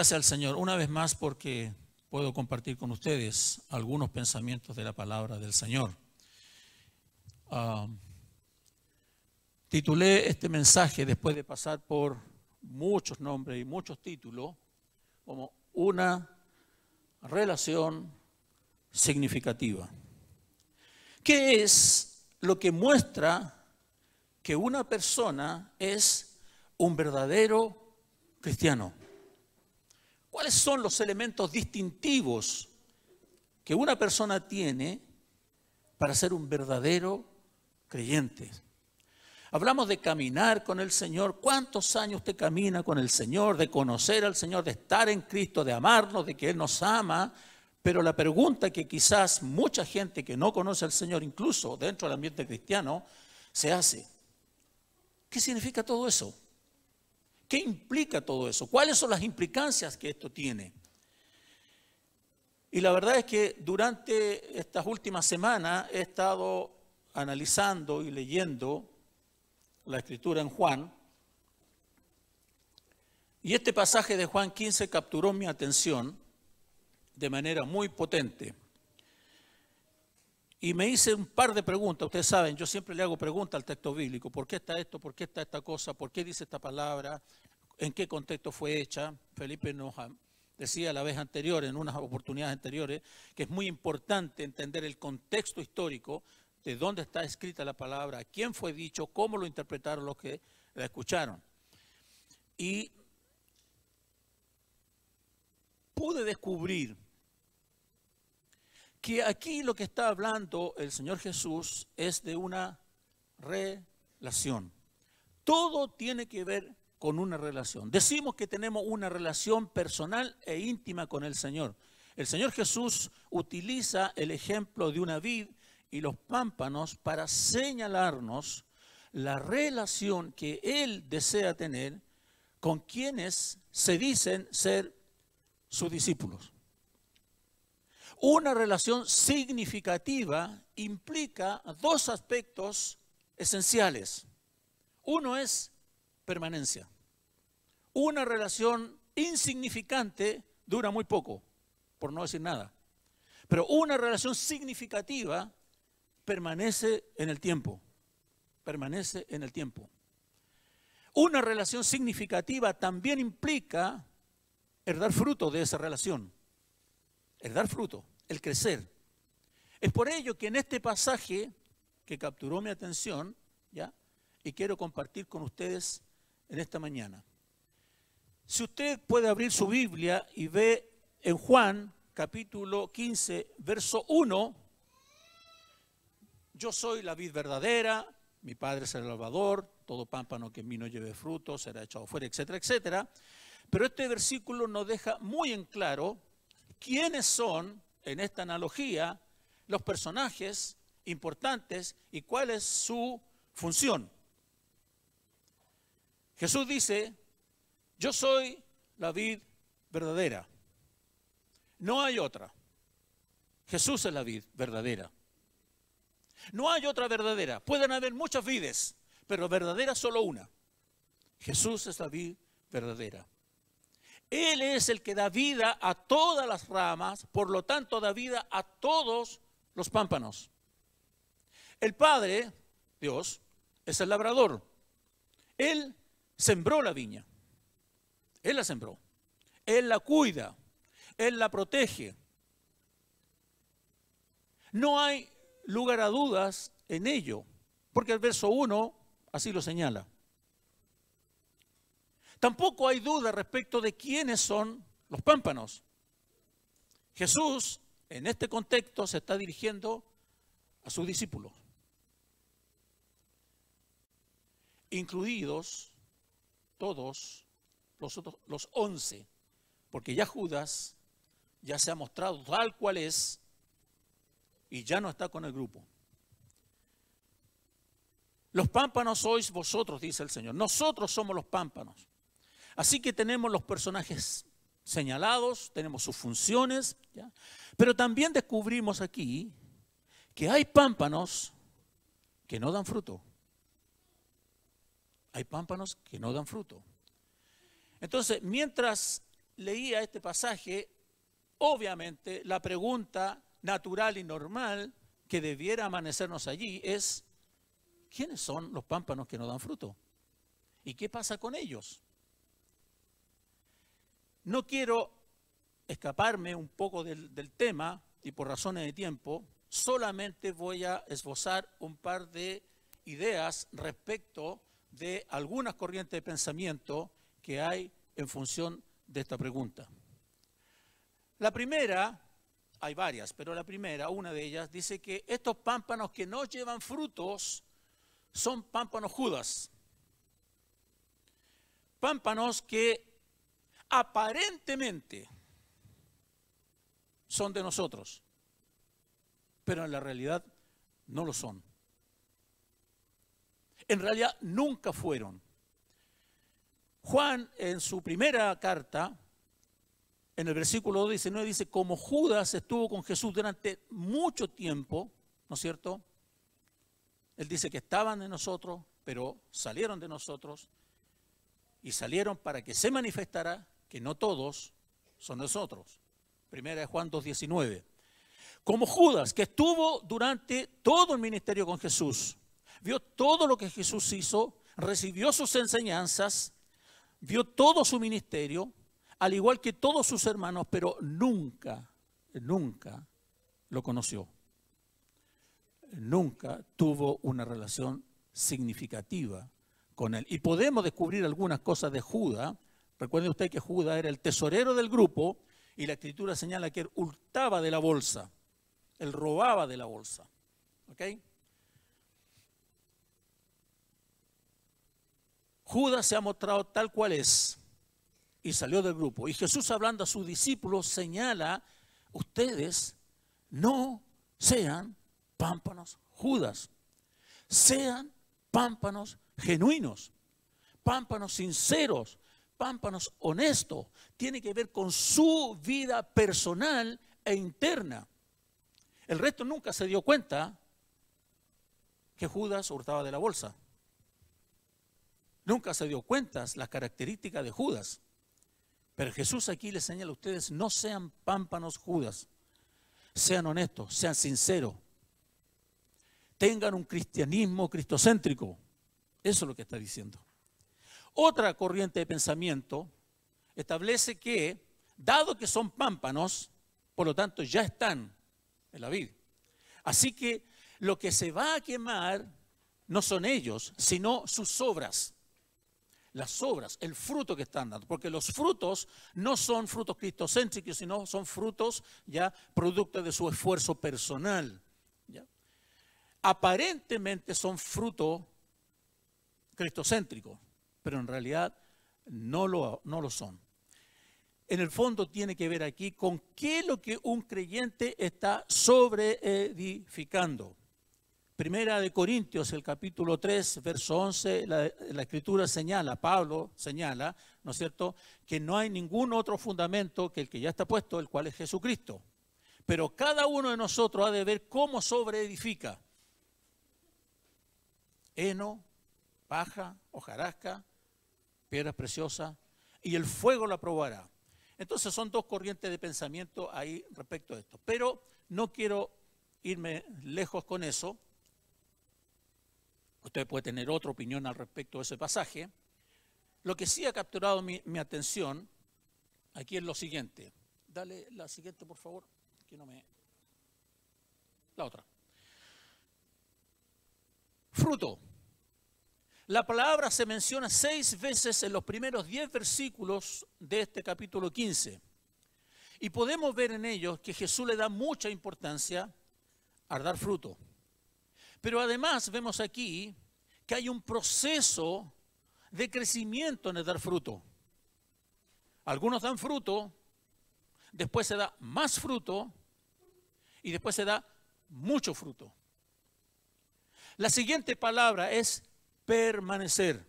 Gracias al Señor una vez más porque puedo compartir con ustedes algunos pensamientos de la palabra del Señor. Ah, titulé este mensaje después de pasar por muchos nombres y muchos títulos como una relación significativa. ¿Qué es lo que muestra que una persona es un verdadero cristiano? ¿Cuáles son los elementos distintivos que una persona tiene para ser un verdadero creyente? Hablamos de caminar con el Señor. ¿Cuántos años usted camina con el Señor? De conocer al Señor, de estar en Cristo, de amarnos, de que Él nos ama. Pero la pregunta que quizás mucha gente que no conoce al Señor, incluso dentro del ambiente cristiano, se hace. ¿Qué significa todo eso? ¿Qué implica todo eso? ¿Cuáles son las implicancias que esto tiene? Y la verdad es que durante estas últimas semanas he estado analizando y leyendo la escritura en Juan. Y este pasaje de Juan 15 capturó mi atención de manera muy potente. Y me hice un par de preguntas. Ustedes saben, yo siempre le hago preguntas al texto bíblico. ¿Por qué está esto? ¿Por qué está esta cosa? ¿Por qué dice esta palabra? ¿En qué contexto fue hecha? Felipe nos decía la vez anterior, en unas oportunidades anteriores, que es muy importante entender el contexto histórico de dónde está escrita la palabra, quién fue dicho, cómo lo interpretaron los que la escucharon. Y pude descubrir que aquí lo que está hablando el Señor Jesús es de una relación. Todo tiene que ver con una relación. Decimos que tenemos una relación personal e íntima con el Señor. El Señor Jesús utiliza el ejemplo de una vid y los pámpanos para señalarnos la relación que Él desea tener con quienes se dicen ser sus discípulos. Una relación significativa implica dos aspectos esenciales. Uno es permanencia. Una relación insignificante dura muy poco, por no decir nada. Pero una relación significativa permanece en el tiempo. Permanece en el tiempo. Una relación significativa también implica el dar fruto de esa relación el dar fruto, el crecer. Es por ello que en este pasaje que capturó mi atención, ¿ya? Y quiero compartir con ustedes en esta mañana. Si usted puede abrir su Biblia y ve en Juan capítulo 15, verso 1, yo soy la vid verdadera, mi Padre es el Salvador, todo pámpano que en mí no lleve fruto será echado fuera, etcétera, etcétera. Pero este versículo nos deja muy en claro quiénes son, en esta analogía, los personajes importantes y cuál es su función. Jesús dice, yo soy la vid verdadera. No hay otra. Jesús es la vid verdadera. No hay otra verdadera. Pueden haber muchas vides, pero verdadera solo una. Jesús es la vid verdadera. Él es el que da vida a todas las ramas, por lo tanto da vida a todos los pámpanos. El Padre, Dios, es el labrador. Él sembró la viña. Él la sembró. Él la cuida. Él la protege. No hay lugar a dudas en ello, porque el verso 1 así lo señala. Tampoco hay duda respecto de quiénes son los pámpanos. Jesús, en este contexto, se está dirigiendo a sus discípulos, incluidos todos los, otros, los once, porque ya Judas ya se ha mostrado tal cual es y ya no está con el grupo. Los pámpanos sois vosotros, dice el Señor. Nosotros somos los pámpanos. Así que tenemos los personajes señalados, tenemos sus funciones, pero también descubrimos aquí que hay pámpanos que no dan fruto. Hay pámpanos que no dan fruto. Entonces, mientras leía este pasaje, obviamente la pregunta natural y normal que debiera amanecernos allí es, ¿quiénes son los pámpanos que no dan fruto? ¿Y qué pasa con ellos? No quiero escaparme un poco del, tema y por razones de tiempo, solamente voy a esbozar un par de ideas respecto de algunas corrientes de pensamiento que hay en función de esta pregunta. La primera, hay varias, pero la primera, una de ellas, dice que estos pámpanos que no llevan frutos son pámpanos judas. Pámpanos que aparentemente son de nosotros, pero en la realidad no lo son. En realidad nunca fueron. Juan en su primera carta, en el versículo 19, dice, como Judas estuvo con Jesús durante mucho tiempo, ¿no es cierto? Él dice que estaban de nosotros, pero salieron de nosotros y salieron para que se manifestara que no todos son nosotros. Primera de Juan 2.19. Como Judas, que estuvo durante todo el ministerio con Jesús, vio todo lo que Jesús hizo, recibió sus enseñanzas, vio todo su ministerio, al igual que todos sus hermanos, pero nunca, nunca lo conoció. Nunca tuvo una relación significativa con él. Y podemos descubrir algunas cosas de Judas. Recuerde usted que Judas era el tesorero del grupo y la escritura señala que él hurtaba de la bolsa, él robaba de la bolsa. ¿Ok? Judas se ha mostrado tal cual es y salió del grupo. Y Jesús hablando a sus discípulos señala, ustedes no sean pámpanos Judas, sean pámpanos genuinos, pámpanos sinceros, pámpanos honestos, tiene que ver con su vida personal e interna. El resto nunca se dio cuenta que Judas hurtaba de la bolsa. Nunca se dio cuenta las características de Judas. Pero Jesús aquí les señala a ustedes, no sean pámpanos Judas, sean honestos, sean sinceros, tengan un cristianismo cristocéntrico. Eso es lo que está diciendo. Otra corriente de pensamiento establece que, dado que son pámpanos, por lo tanto ya están en la vida. Así que lo que se va a quemar no son ellos, sino sus obras. Las obras, el fruto que están dando. Porque los frutos no son frutos cristocéntricos, sino son frutos ya producto de su esfuerzo personal. Aparentemente son frutos cristocéntricos pero en realidad no lo, no lo son. En el fondo tiene que ver aquí con qué es lo que un creyente está sobreedificando. Primera de Corintios, el capítulo 3, verso 11, la, escritura señala, Pablo señala, ¿no es cierto?, que no hay ningún otro fundamento que el que ya está puesto, el cual es Jesucristo. Pero cada uno de nosotros ha de ver cómo sobreedifica. Heno, paja, hojarasca, piedras preciosas, y el fuego la probará. Entonces son dos corrientes de pensamiento ahí respecto a esto. Pero no quiero irme lejos con eso. Usted puede tener otra opinión al respecto de ese pasaje. Lo que sí ha capturado mi, atención aquí es lo siguiente. Dale la siguiente, por favor. Que no me... La otra. Fruto. La palabra se menciona seis veces en los primeros diez versículos de este capítulo 15. Y podemos ver en ellos que Jesús le da mucha importancia a dar fruto. Pero además vemos aquí que hay un proceso de crecimiento en el dar fruto. Algunos dan fruto, después se da más fruto y después se da mucho fruto. La siguiente palabra es permanecer.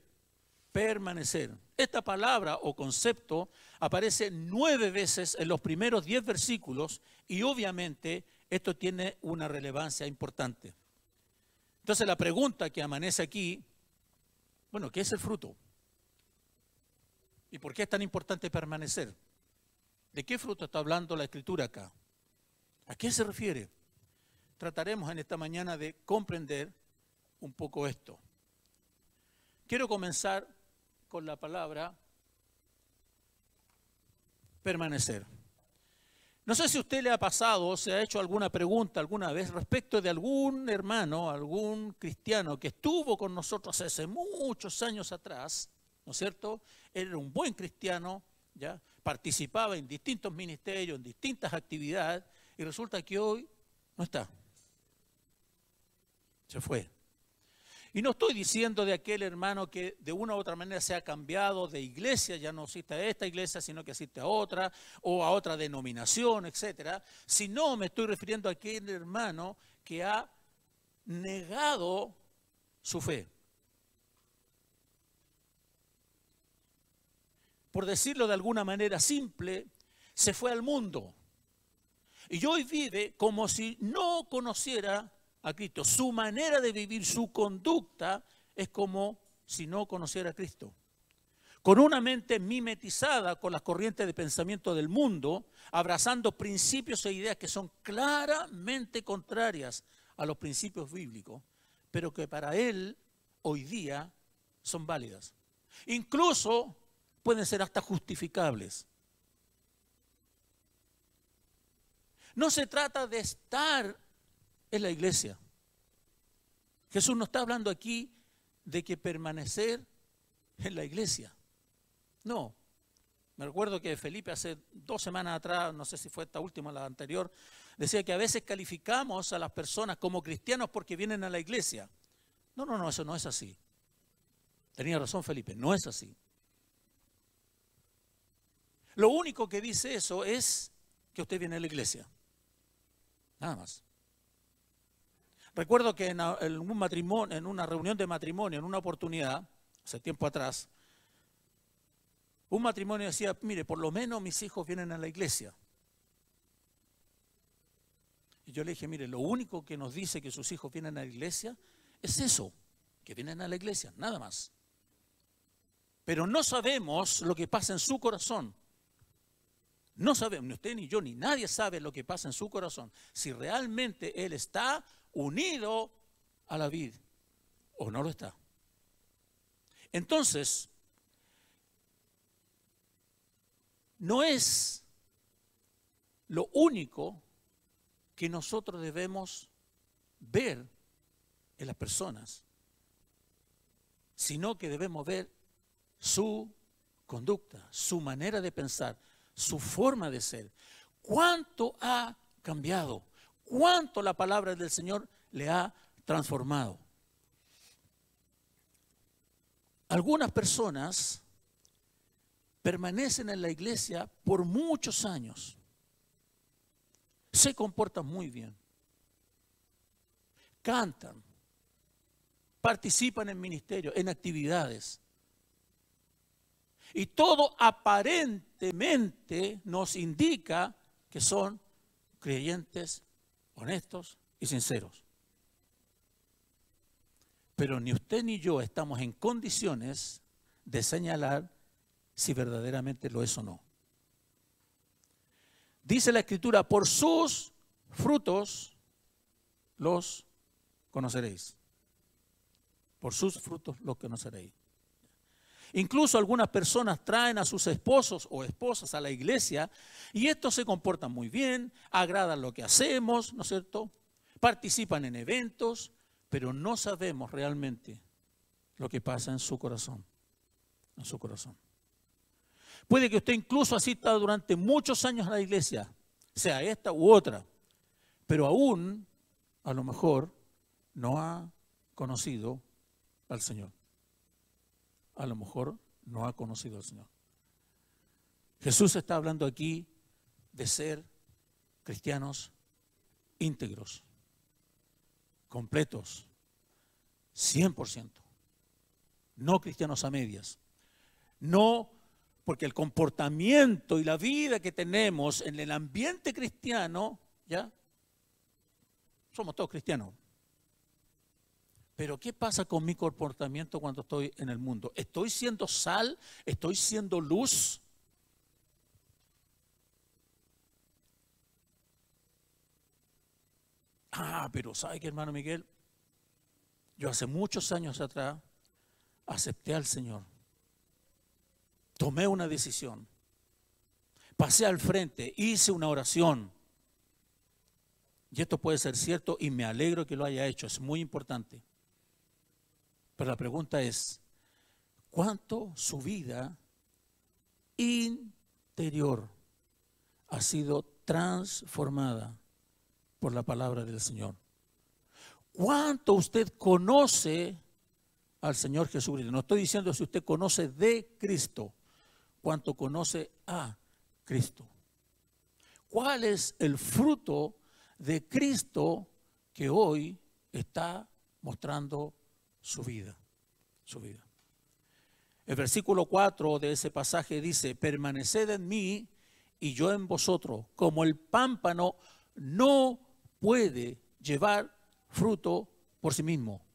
Permanecer. Esta palabra o concepto aparece nueve veces en los primeros diez versículos y obviamente esto tiene una relevancia importante. Entonces la pregunta que amanece aquí, bueno, ¿qué es el fruto? ¿Y por qué es tan importante permanecer? ¿De qué fruto está hablando la escritura acá? ¿A qué se refiere? Trataremos en esta mañana de comprender un poco esto. Quiero comenzar con la palabra permanecer. No sé si a usted le ha pasado o se ha hecho alguna pregunta alguna vez respecto de algún hermano, algún cristiano que estuvo con nosotros hace muchos años atrás, ¿no es cierto? Era un buen cristiano, ¿ya? Participaba en distintos ministerios, en distintas actividades, y resulta que hoy no está. Se fue. Y no estoy diciendo de aquel hermano que de una u otra manera se ha cambiado de iglesia, ya no existe a esta iglesia, sino que existe a otra, o a otra denominación, etcétera. Sino me estoy refiriendo a aquel hermano que ha negado su fe. Por decirlo de alguna manera simple, se fue al mundo. Y hoy vive como si no conociera a Cristo. Su manera de vivir, su conducta es como si no conociera a Cristo. Con una mente mimetizada con las corrientes de pensamiento del mundo, abrazando principios e ideas que son claramente contrarias a los principios bíblicos, pero que para él hoy día son válidas. Incluso pueden ser hasta justificables. No se trata de estar es la iglesia. Jesús no está hablando aquí de que permanecer en la iglesia. No. Me recuerdo que Felipe hace dos semanas atrás, no sé si fue esta última o la anterior, decía que a veces calificamos a las personas como cristianos porque vienen a la iglesia. No, no, no, eso no es así. Tenía razón Felipe, no es así. Lo único que dice eso es que usted viene a la iglesia. Nada más. Recuerdo que en, un matrimonio, en una reunión de matrimonio, en una oportunidad, hace tiempo atrás, un matrimonio decía, mire, por lo menos mis hijos vienen a la iglesia. Y yo le dije, mire, lo único que nos dice que sus hijos vienen a la iglesia es eso, que vienen a la iglesia, nada más. Pero no sabemos lo que pasa en su corazón. No sabemos, ni usted ni yo, ni nadie sabe lo que pasa en su corazón. Si realmente él está unido a la vid o no lo está. Entonces, no es lo único que nosotros debemos ver en las personas, sino que debemos ver su conducta, su manera de pensar, su forma de ser. ¿Cuánto ha cambiado? Cuánto la palabra del Señor le ha transformado. Algunas personas permanecen en la iglesia por muchos años. Se comportan muy bien. Cantan. Participan en ministerios, en actividades. Y todo aparentemente nos indica que son creyentes honestos y sinceros. Pero ni usted ni yo estamos en condiciones de señalar si verdaderamente lo es o no. Dice la escritura, por sus frutos los conoceréis. Por sus frutos los conoceréis. Incluso algunas personas traen a sus esposos o esposas a la iglesia y estos se comportan muy bien, agradan lo que hacemos, ¿no es cierto? Participan en eventos, pero no sabemos realmente lo que pasa en su corazón, en su corazón. Puede que usted incluso asista durante muchos años a la iglesia, sea esta u otra, pero aún a lo mejor no ha conocido al Señor a lo mejor no ha conocido al Señor. Jesús está hablando aquí de ser cristianos íntegros, completos, 100%. No cristianos a medias. No porque el comportamiento y la vida que tenemos en el ambiente cristiano, ¿ya? Somos todos cristianos. Pero ¿qué pasa con mi comportamiento cuando estoy en el mundo? ¿Estoy siendo sal? ¿Estoy siendo luz? Ah, pero ¿sabe qué, hermano Miguel? Yo hace muchos años atrás acepté al Señor. Tomé una decisión. Pasé al frente, hice una oración. Y esto puede ser cierto y me alegro que lo haya hecho, es muy importante. Pero la pregunta es, ¿cuánto su vida interior ha sido transformada por la palabra del Señor? ¿Cuánto usted conoce al Señor Jesucristo? No estoy diciendo si usted conoce de Cristo, cuánto conoce a Cristo. ¿Cuál es el fruto de Cristo que hoy está mostrando su vida? Su vida. El versículo 4 de ese pasaje dice, permaneced en mí y yo en vosotros, como el pámpano no puede llevar fruto por sí mismo.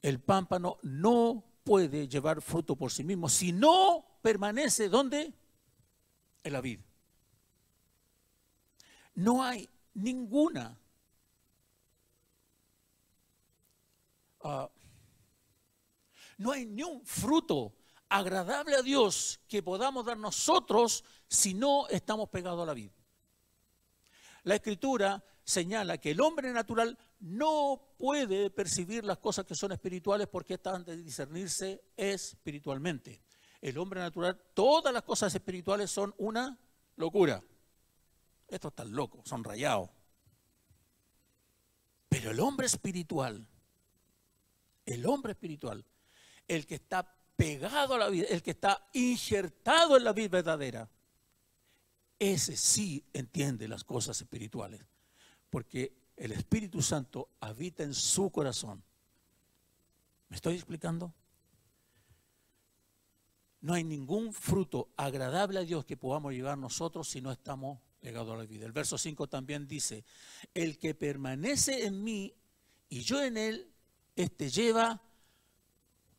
El pámpano no puede llevar fruto por sí mismo si no permanece ¿dónde? En la vida. No hay ninguna no hay ni un fruto agradable a Dios que podamos dar nosotros si no estamos pegados a la vida. La escritura señala que el hombre natural no puede percibir las cosas que son espirituales porque están de discernirse espiritualmente. El hombre natural, todas las cosas espirituales son una locura. Estos están locos, son rayados. Pero el hombre espiritual, el hombre espiritual, el que está pegado a la vida, el que está injertado en la vida verdadera, ese sí entiende las cosas espirituales, porque el Espíritu Santo habita en su corazón. ¿Me estoy explicando? No hay ningún fruto agradable a Dios que podamos llevar nosotros si no estamos pegados a la vida. El verso 5 también dice, el que permanece en mí y yo en él, este lleva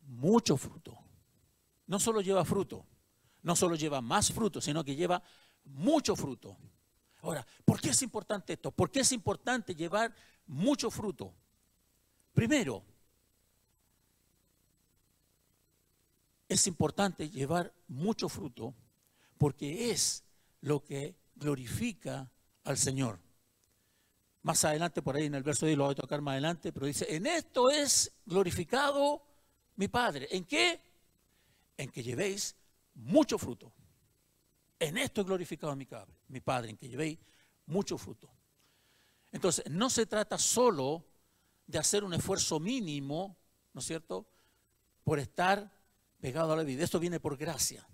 mucho fruto. No solo lleva fruto, no solo lleva más fruto, sino que lleva mucho fruto. Ahora, ¿por qué es importante esto? ¿Por qué es importante llevar mucho fruto? Primero, es importante llevar mucho fruto porque es lo que glorifica al Señor. Más adelante, por ahí en el verso de lo voy a tocar más adelante, pero dice, en esto es glorificado mi Padre. ¿En qué? En que llevéis mucho fruto. En esto he glorificado mi, mi Padre, en que llevéis mucho fruto. Entonces, no se trata solo de hacer un esfuerzo mínimo, ¿no es cierto?, por estar pegado a la vida. Esto viene por gracia.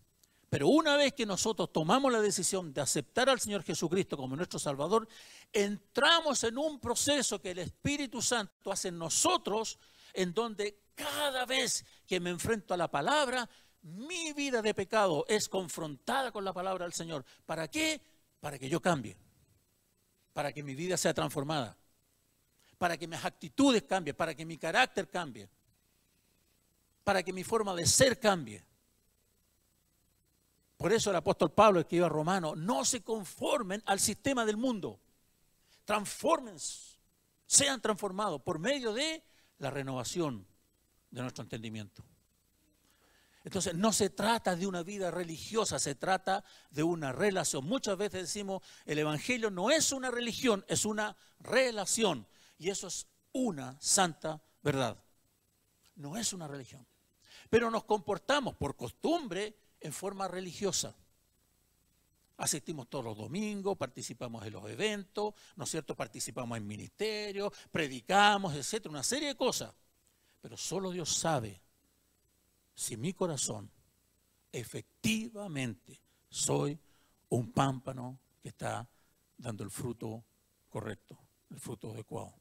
Pero una vez que nosotros tomamos la decisión de aceptar al Señor Jesucristo como nuestro Salvador, entramos en un proceso que el Espíritu Santo hace en nosotros, en donde cada vez que me enfrento a la palabra, mi vida de pecado es confrontada con la palabra del Señor. ¿Para qué? Para que yo cambie. Para que mi vida sea transformada. Para que mis actitudes cambien. Para que mi carácter cambie. Para que mi forma de ser cambie. Por eso el apóstol Pablo escribió a Romano, no se conformen al sistema del mundo. Transformense, sean transformados por medio de la renovación de nuestro entendimiento. Entonces, no se trata de una vida religiosa, se trata de una relación. Muchas veces decimos, el Evangelio no es una religión, es una relación. Y eso es una santa verdad. No es una religión. Pero nos comportamos por costumbre en forma religiosa. Asistimos todos los domingos, participamos en los eventos, ¿no es cierto? Participamos en ministerios, predicamos, etcétera, una serie de cosas. Pero solo Dios sabe si mi corazón efectivamente soy un pámpano que está dando el fruto correcto, el fruto adecuado.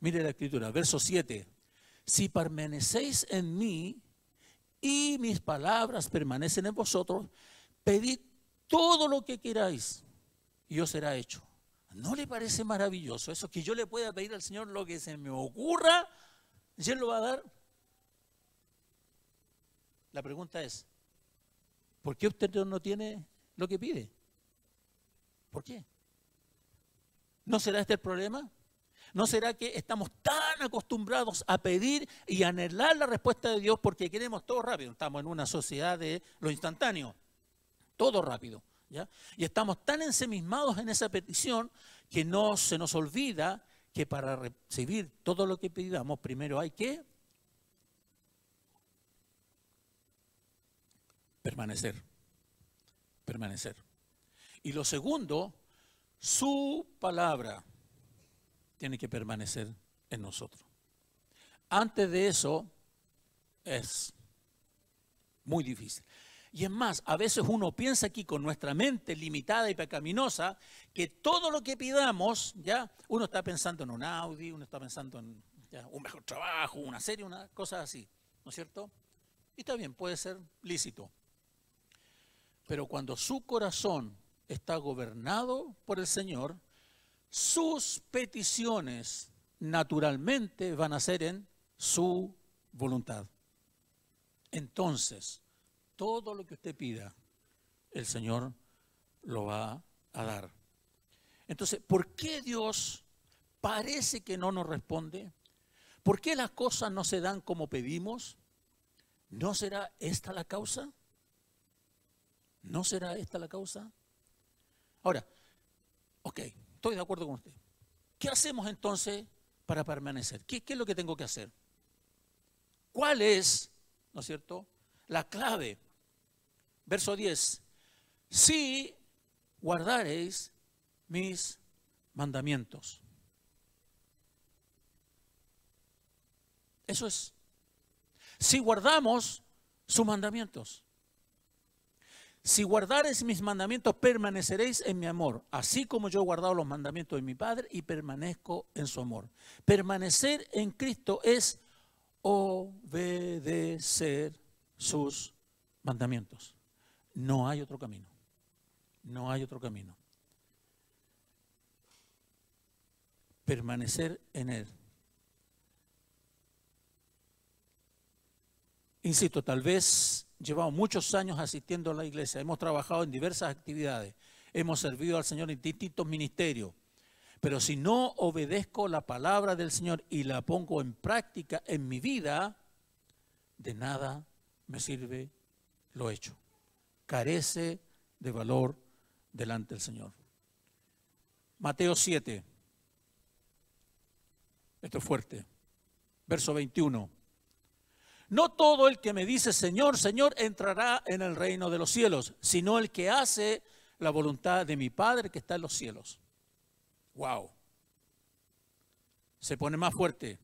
Mire la escritura, verso 7. Si permanecéis en mí y mis palabras permanecen en vosotros, pedid todo lo que queráis y os será hecho. ¿No le parece maravilloso eso? Que yo le pueda pedir al Señor lo que se me ocurra ¿Y Él lo va a dar? La pregunta es, ¿por qué usted no tiene lo que pide? ¿Por qué? ¿No será este el problema? ¿No será que estamos tan acostumbrados a pedir y anhelar la respuesta de Dios porque queremos todo rápido? Estamos en una sociedad de lo instantáneo, todo rápido. ¿ya? Y estamos tan ensemismados en esa petición que no se nos olvida que para recibir todo lo que pidamos, primero hay que permanecer. Permanecer. Y lo segundo, su palabra tiene que permanecer en nosotros. Antes de eso es muy difícil. Y es más, a veces uno piensa aquí con nuestra mente limitada y pecaminosa que todo lo que pidamos, ya, uno está pensando en un Audi, uno está pensando en un mejor trabajo, una serie, una cosa así, ¿no es cierto? Y está bien, puede ser lícito. Pero cuando su corazón está gobernado por el Señor, sus peticiones naturalmente van a ser en su voluntad. Entonces, todo lo que usted pida, el Señor lo va a dar. Entonces, ¿por qué Dios parece que no nos responde? ¿Por qué las cosas no se dan como pedimos? ¿No será esta la causa? ¿No será esta la causa? Ahora, ok, estoy de acuerdo con usted. ¿Qué hacemos entonces para permanecer? ¿Qué, es lo que tengo que hacer? ¿Cuál es, no es cierto, la clave? Verso 10. Si guardaréis mis mandamientos. Eso es. Si guardamos sus mandamientos. Si guardareis mis mandamientos, permaneceréis en mi amor, así como yo he guardado los mandamientos de mi Padre y permanezco en su amor. Permanecer en Cristo es obedecer sus mandamientos. No hay otro camino. No hay otro camino. Permanecer en Él. Insisto, tal vez llevamos muchos años asistiendo a la iglesia, hemos trabajado en diversas actividades, hemos servido al Señor en distintos ministerios, pero si no obedezco la palabra del Señor y la pongo en práctica en mi vida, de nada me sirve lo hecho. Carece de valor delante del Señor. Mateo 7. Esto es fuerte. Verso 21. No todo el que me dice Señor, Señor entrará en el reino de los cielos, sino el que hace la voluntad de mi Padre que está en los cielos. Wow. Se pone más fuerte.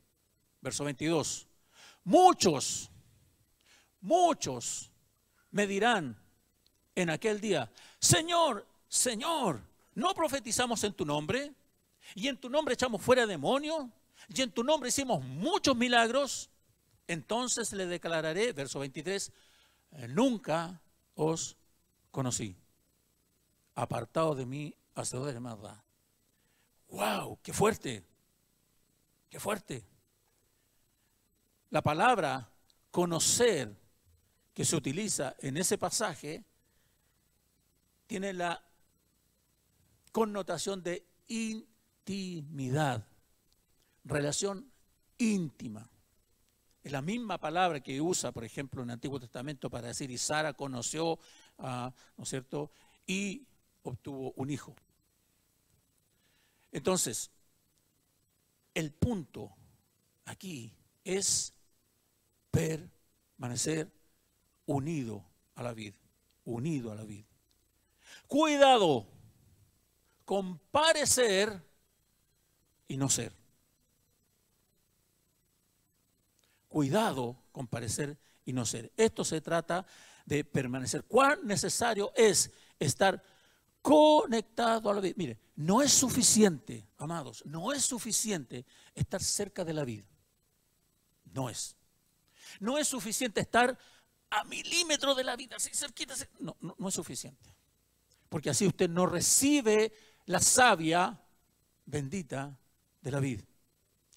Verso 22. Muchos, muchos me dirán en aquel día, Señor, Señor, ¿no profetizamos en tu nombre? Y en tu nombre echamos fuera demonios. Y en tu nombre hicimos muchos milagros. Entonces le declararé, verso 23, eh, nunca os conocí. Apartado de mí, hacedores de maldad. ¡Wow! ¡Qué fuerte! ¡Qué fuerte! La palabra conocer que se utiliza en ese pasaje tiene la connotación de intimidad, relación íntima. Es la misma palabra que usa, por ejemplo, en el Antiguo Testamento para decir, y Sara conoció, ¿no es cierto?, y obtuvo un hijo. Entonces, el punto aquí es permanecer unido a la vida, unido a la vida. Cuidado con parecer y no ser. Cuidado con parecer y no ser. Esto se trata de permanecer. ¿Cuán necesario es estar conectado a la vida? Mire, no es suficiente, amados, no es suficiente estar cerca de la vida. No es. No es suficiente estar a milímetros de la vida, así cerquita. No, no, no es suficiente. Porque así usted no recibe la savia bendita de la vida,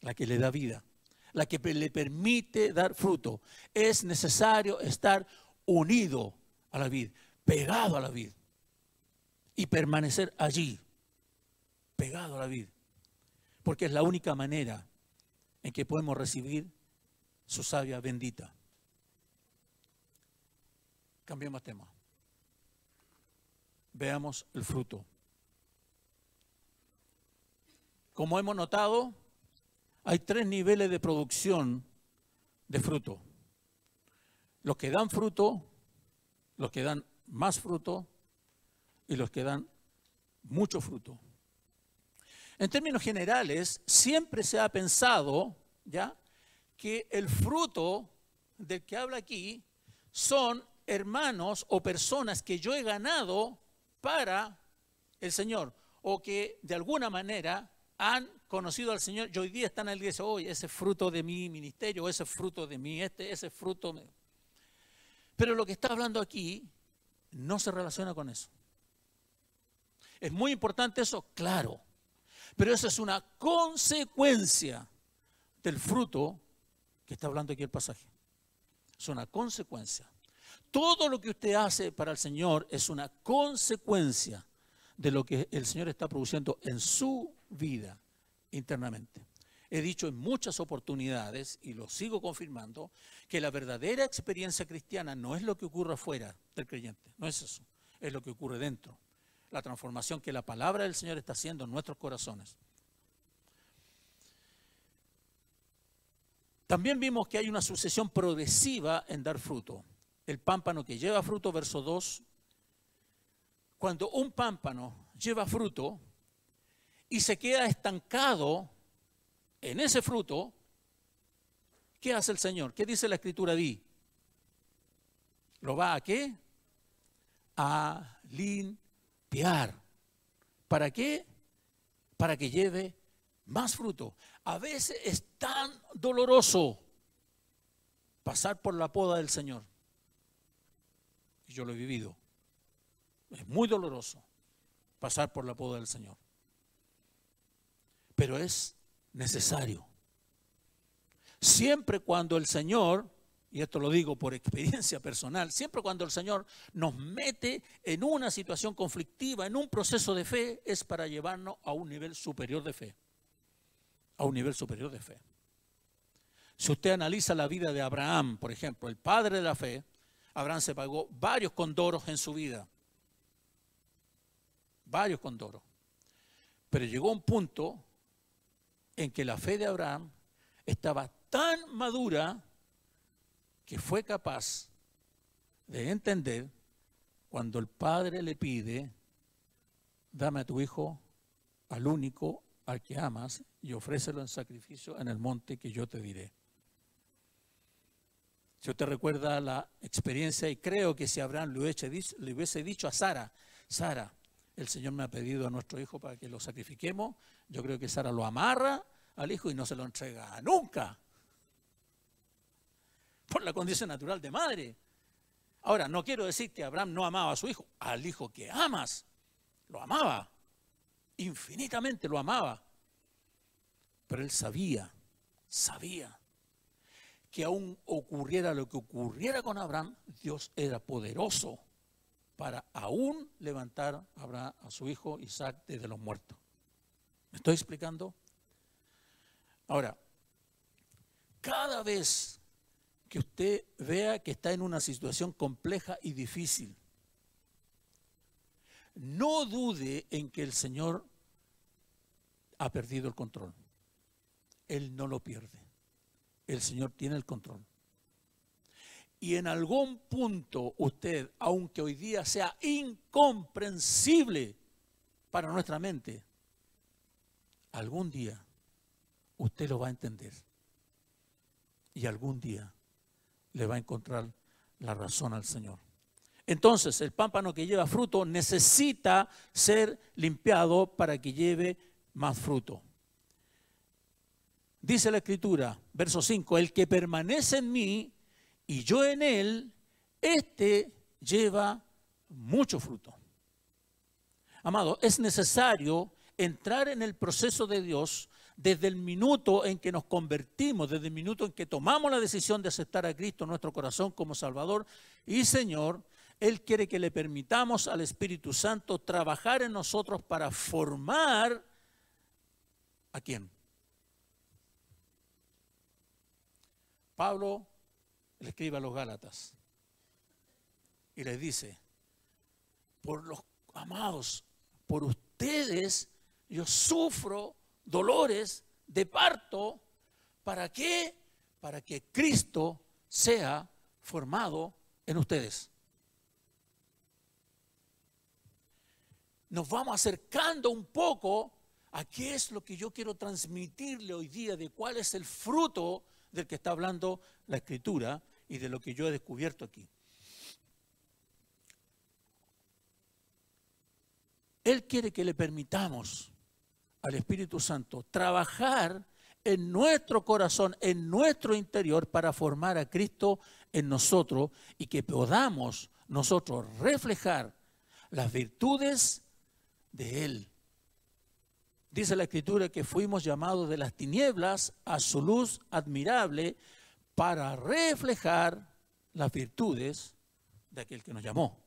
la que le da vida la que le permite dar fruto. Es necesario estar unido a la vid, pegado a la vid y permanecer allí. pegado a la vid, porque es la única manera en que podemos recibir su savia bendita. Cambiemos tema. Veamos el fruto. Como hemos notado, hay tres niveles de producción de fruto. Los que dan fruto, los que dan más fruto y los que dan mucho fruto. En términos generales, siempre se ha pensado, ¿ya?, que el fruto del que habla aquí son hermanos o personas que yo he ganado para el Señor o que de alguna manera han conocido al Señor y hoy día están en la iglesia, hoy ese fruto de mi ministerio, ese fruto de mi este, ese fruto. Pero lo que está hablando aquí no se relaciona con eso. ¿Es muy importante eso? Claro. Pero eso es una consecuencia del fruto que está hablando aquí el pasaje. Es una consecuencia. Todo lo que usted hace para el Señor es una consecuencia de lo que el Señor está produciendo en su vida internamente. He dicho en muchas oportunidades, y lo sigo confirmando, que la verdadera experiencia cristiana no es lo que ocurre afuera del creyente, no es eso, es lo que ocurre dentro. La transformación que la palabra del Señor está haciendo en nuestros corazones. También vimos que hay una sucesión progresiva en dar fruto. El pámpano que lleva fruto, verso 2. Cuando un pámpano lleva fruto, y se queda estancado en ese fruto, ¿qué hace el Señor? ¿Qué dice la escritura di? ¿Lo va a qué? A limpiar. ¿Para qué? Para que lleve más fruto. A veces es tan doloroso pasar por la poda del Señor. Y yo lo he vivido. Es muy doloroso pasar por la poda del Señor pero es necesario. Siempre cuando el Señor, y esto lo digo por experiencia personal, siempre cuando el Señor nos mete en una situación conflictiva, en un proceso de fe, es para llevarnos a un nivel superior de fe. A un nivel superior de fe. Si usted analiza la vida de Abraham, por ejemplo, el padre de la fe, Abraham se pagó varios condoros en su vida. Varios condoros. Pero llegó un punto en que la fe de Abraham estaba tan madura que fue capaz de entender cuando el padre le pide, dame a tu hijo, al único al que amas, y ofrécelo en sacrificio en el monte que yo te diré. Si usted recuerda la experiencia, y creo que si Abraham le hubiese, dicho a Sara, Sara, el Señor me ha pedido a nuestro hijo para que lo sacrifiquemos, yo creo que Sara lo amarra al hijo y no se lo entrega nunca. Por la condición natural de madre. Ahora, no quiero decir que Abraham no amaba a su hijo, al hijo que amas, lo amaba, infinitamente lo amaba. Pero él sabía, sabía que aún ocurriera lo que ocurriera con Abraham, Dios era poderoso para aún levantar a, Abraham, a su hijo Isaac desde los muertos. ¿Me estoy explicando? Ahora, cada vez que usted vea que está en una situación compleja y difícil, no dude en que el Señor ha perdido el control. Él no lo pierde. El Señor tiene el control. Y en algún punto usted, aunque hoy día sea incomprensible para nuestra mente, algún día usted lo va a entender. Y algún día le va a encontrar la razón al Señor. Entonces, el pámpano que lleva fruto necesita ser limpiado para que lleve más fruto. Dice la escritura, verso 5, el que permanece en mí y yo en él, este lleva mucho fruto. Amado, es necesario entrar en el proceso de Dios desde el minuto en que nos convertimos, desde el minuto en que tomamos la decisión de aceptar a Cristo en nuestro corazón como Salvador y Señor, Él quiere que le permitamos al Espíritu Santo trabajar en nosotros para formar ¿A quién? Pablo le escribe a los Gálatas y les dice, por los amados, por ustedes yo sufro dolores de parto. ¿Para qué? Para que Cristo sea formado en ustedes. Nos vamos acercando un poco a qué es lo que yo quiero transmitirle hoy día, de cuál es el fruto del que está hablando la escritura y de lo que yo he descubierto aquí. Él quiere que le permitamos al Espíritu Santo trabajar en nuestro corazón, en nuestro interior, para formar a Cristo en nosotros y que podamos nosotros reflejar las virtudes de Él. Dice la Escritura que fuimos llamados de las tinieblas a su luz admirable para reflejar las virtudes de aquel que nos llamó.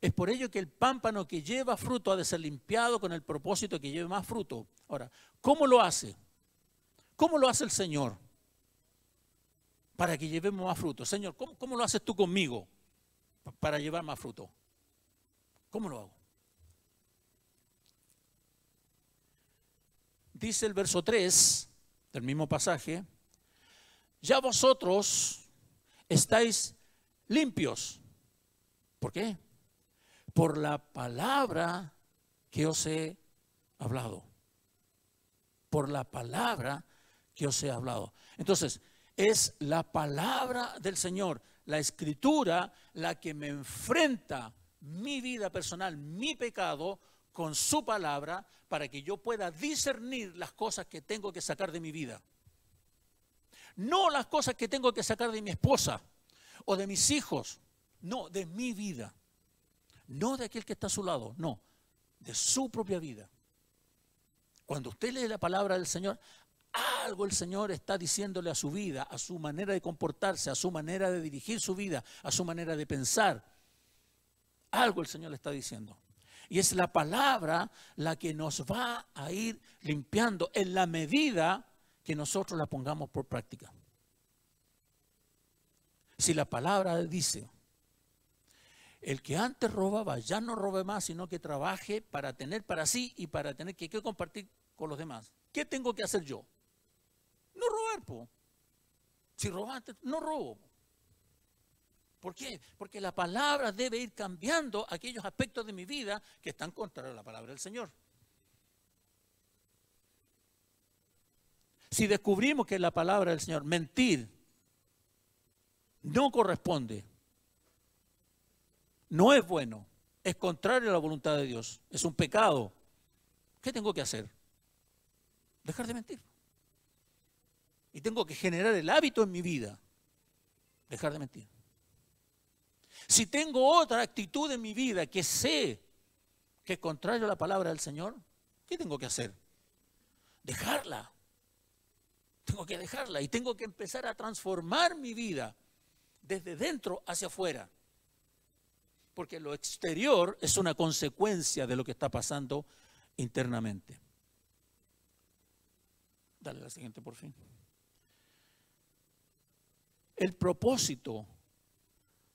Es por ello que el pámpano que lleva fruto ha de ser limpiado con el propósito de que lleve más fruto. Ahora, ¿cómo lo hace? ¿Cómo lo hace el Señor? Para que llevemos más fruto. Señor, ¿cómo, lo haces tú conmigo para llevar más fruto? ¿Cómo lo hago? Dice el verso 3 del mismo pasaje, ya vosotros estáis limpios. ¿Por qué? Por la palabra que os he hablado. Por la palabra que os he hablado. Entonces, es la palabra del Señor, la escritura, la que me enfrenta mi vida personal, mi pecado, con su palabra, para que yo pueda discernir las cosas que tengo que sacar de mi vida. No las cosas que tengo que sacar de mi esposa o de mis hijos, no, de mi vida no de aquel que está a su lado, no, de su propia vida. Cuando usted lee la palabra del Señor, algo el Señor está diciéndole a su vida, a su manera de comportarse, a su manera de dirigir su vida, a su manera de pensar. Algo el Señor le está diciendo. Y es la palabra la que nos va a ir limpiando en la medida que nosotros la pongamos por práctica. Si la palabra dice, el que antes robaba ya no robe más, sino que trabaje para tener para sí y para tener que, compartir con los demás. ¿Qué tengo que hacer yo? No robar, po. Si robaste, no robo. ¿Por qué? Porque la palabra debe ir cambiando aquellos aspectos de mi vida que están contra la palabra del Señor. Si descubrimos que la palabra del Señor, mentir, no corresponde no es bueno, es contrario a la voluntad de Dios, es un pecado. ¿Qué tengo que hacer? Dejar de mentir. Y tengo que generar el hábito en mi vida, dejar de mentir. Si tengo otra actitud en mi vida que sé que es contrario a la palabra del Señor, ¿qué tengo que hacer? Dejarla. Tengo que dejarla y tengo que empezar a transformar mi vida desde dentro hacia afuera porque lo exterior es una consecuencia de lo que está pasando internamente. Dale la siguiente, por fin. El propósito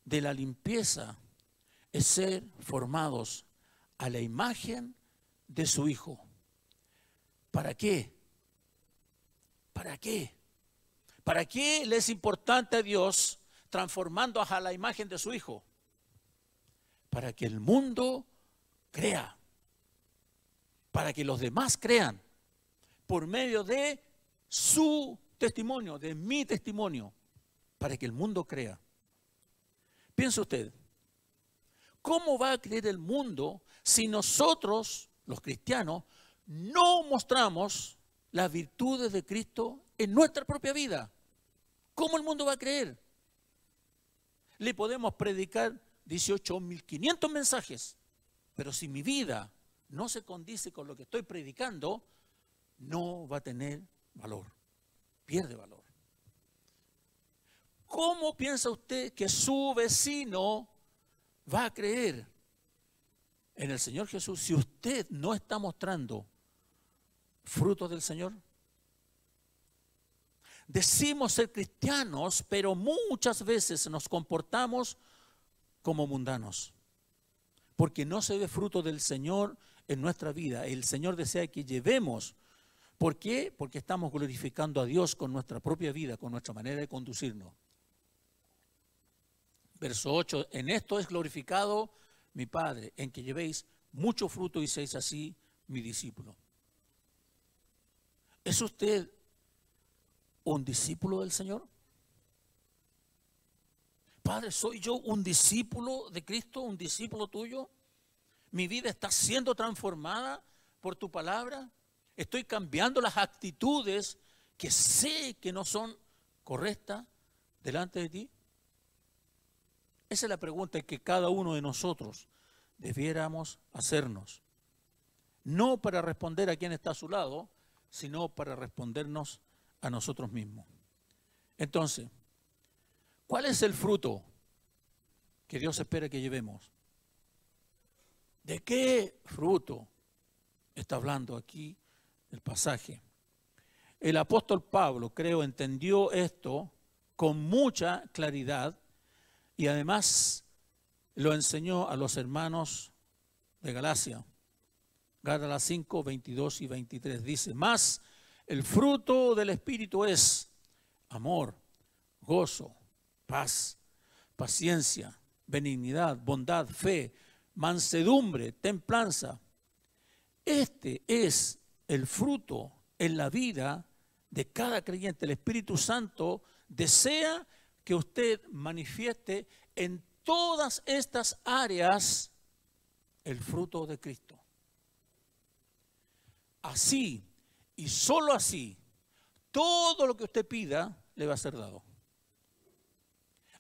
de la limpieza es ser formados a la imagen de su Hijo. ¿Para qué? ¿Para qué? ¿Para qué le es importante a Dios transformando a la imagen de su Hijo? Para que el mundo crea, para que los demás crean, por medio de su testimonio, de mi testimonio, para que el mundo crea. Piensa usted, ¿cómo va a creer el mundo si nosotros, los cristianos, no mostramos las virtudes de Cristo en nuestra propia vida? ¿Cómo el mundo va a creer? Le podemos predicar 18.500 mensajes, pero si mi vida no se condice con lo que estoy predicando, no va a tener valor, pierde valor. ¿Cómo piensa usted que su vecino va a creer en el Señor Jesús si usted no está mostrando frutos del Señor? Decimos ser cristianos, pero muchas veces nos comportamos como mundanos, porque no se ve fruto del Señor en nuestra vida. El Señor desea que llevemos. ¿Por qué? Porque estamos glorificando a Dios con nuestra propia vida, con nuestra manera de conducirnos. Verso 8, en esto es glorificado mi Padre, en que llevéis mucho fruto y seáis así mi discípulo. ¿Es usted un discípulo del Señor? Padre, ¿soy yo un discípulo de Cristo, un discípulo tuyo? ¿Mi vida está siendo transformada por tu palabra? ¿Estoy cambiando las actitudes que sé que no son correctas delante de ti? Esa es la pregunta que cada uno de nosotros debiéramos hacernos. No para responder a quien está a su lado, sino para respondernos a nosotros mismos. Entonces, ¿cuál es el fruto que Dios espera que llevemos? ¿De qué fruto está hablando aquí el pasaje? El apóstol Pablo, creo, entendió esto con mucha claridad y además lo enseñó a los hermanos de Galacia. Gálatas 5, 22 y 23 dice, más el fruto del Espíritu es amor, gozo, paz, paciencia, benignidad, bondad, fe, mansedumbre, templanza. Este es el fruto en la vida de cada creyente. El Espíritu Santo desea que usted manifieste en todas estas áreas el fruto de Cristo. Así y solo así, todo lo que usted pida le va a ser dado.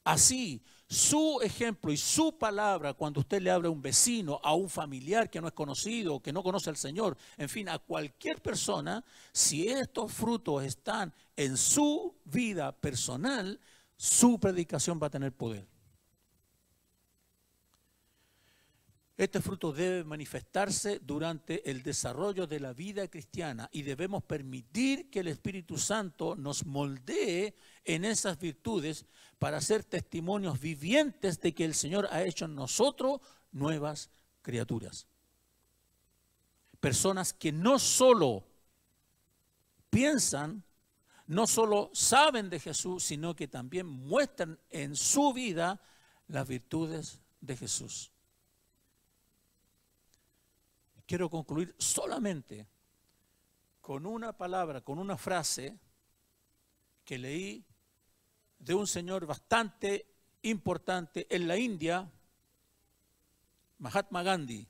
Así, su ejemplo y su palabra, cuando usted le habla a un vecino, a un familiar que no es conocido, que no conoce al Señor, en fin, a cualquier persona, si estos frutos están en su vida personal, su predicación va a tener poder. Este fruto debe manifestarse durante el desarrollo de la vida cristiana y debemos permitir que el Espíritu Santo nos moldee en esas virtudes para ser testimonios vivientes de que el Señor ha hecho en nosotros nuevas criaturas. Personas que no solo piensan no solo saben de Jesús, sino que también muestran en su vida las virtudes de Jesús. Quiero concluir solamente con una palabra, con una frase que leí de un señor bastante importante en la India, Mahatma Gandhi,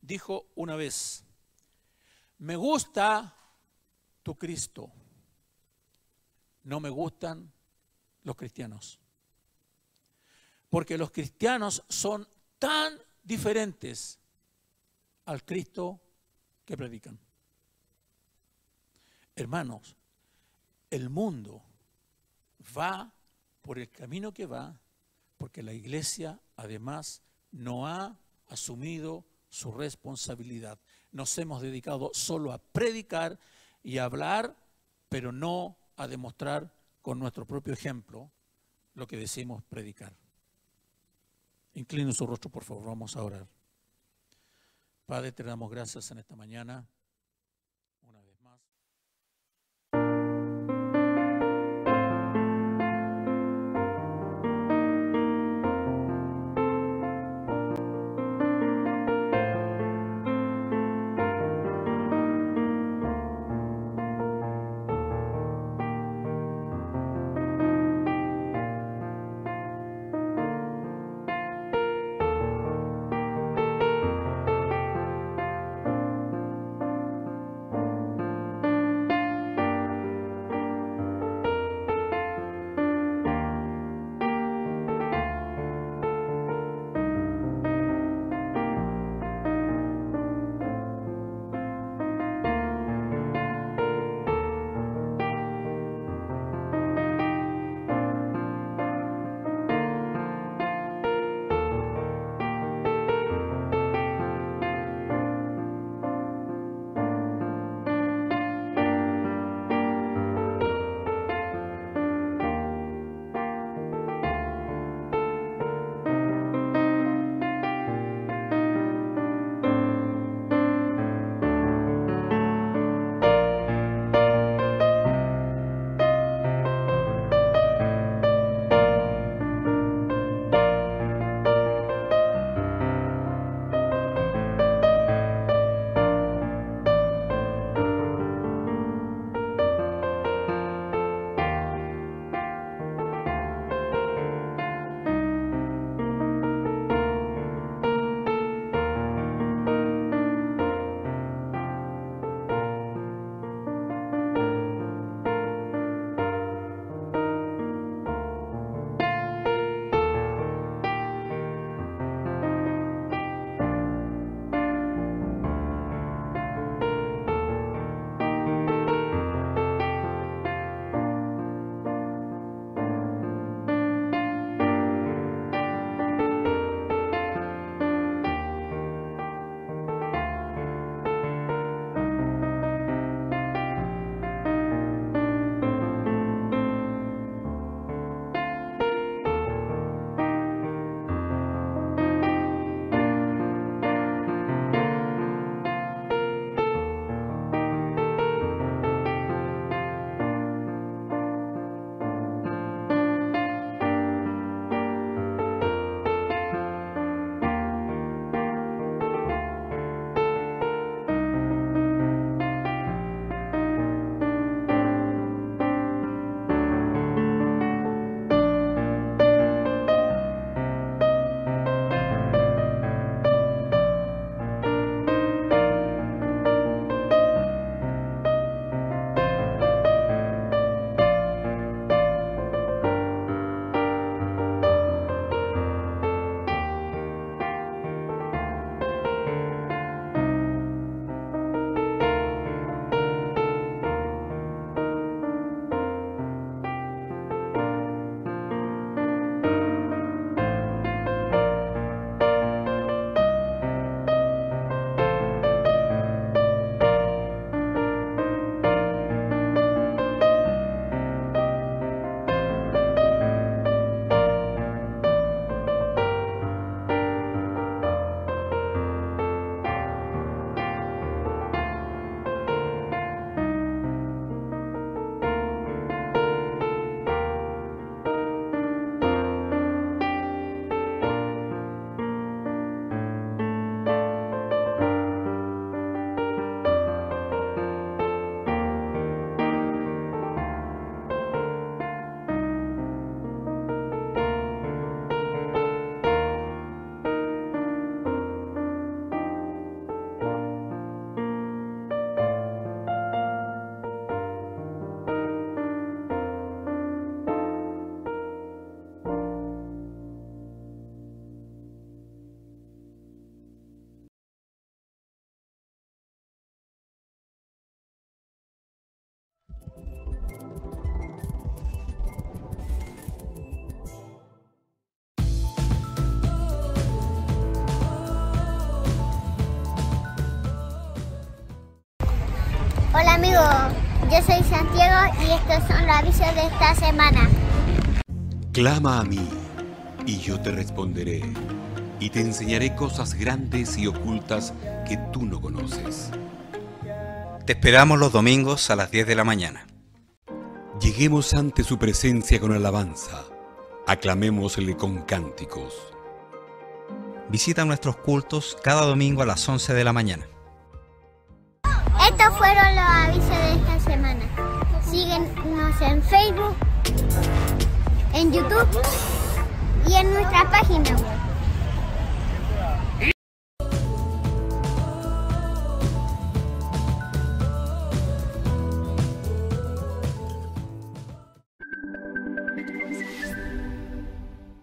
dijo una vez, me gusta tu Cristo no me gustan los cristianos. Porque los cristianos son tan diferentes al Cristo que predican. Hermanos, el mundo va por el camino que va porque la iglesia además no ha asumido su responsabilidad. Nos hemos dedicado solo a predicar y a hablar, pero no a demostrar con nuestro propio ejemplo lo que decimos predicar. Inclino su rostro, por favor, vamos a orar. Padre, te damos gracias en esta mañana. Yo soy Santiago y estos son los avisos de esta semana. Clama a mí y yo te responderé y te enseñaré cosas grandes y ocultas que tú no conoces. Te esperamos los domingos a las 10 de la mañana. Lleguemos ante su presencia con alabanza, aclamémosle con cánticos. Visita nuestros cultos cada domingo a las 11 de la mañana. Estos fueron los avisos de esta semana. Síguenos en Facebook, en YouTube y en nuestra página web.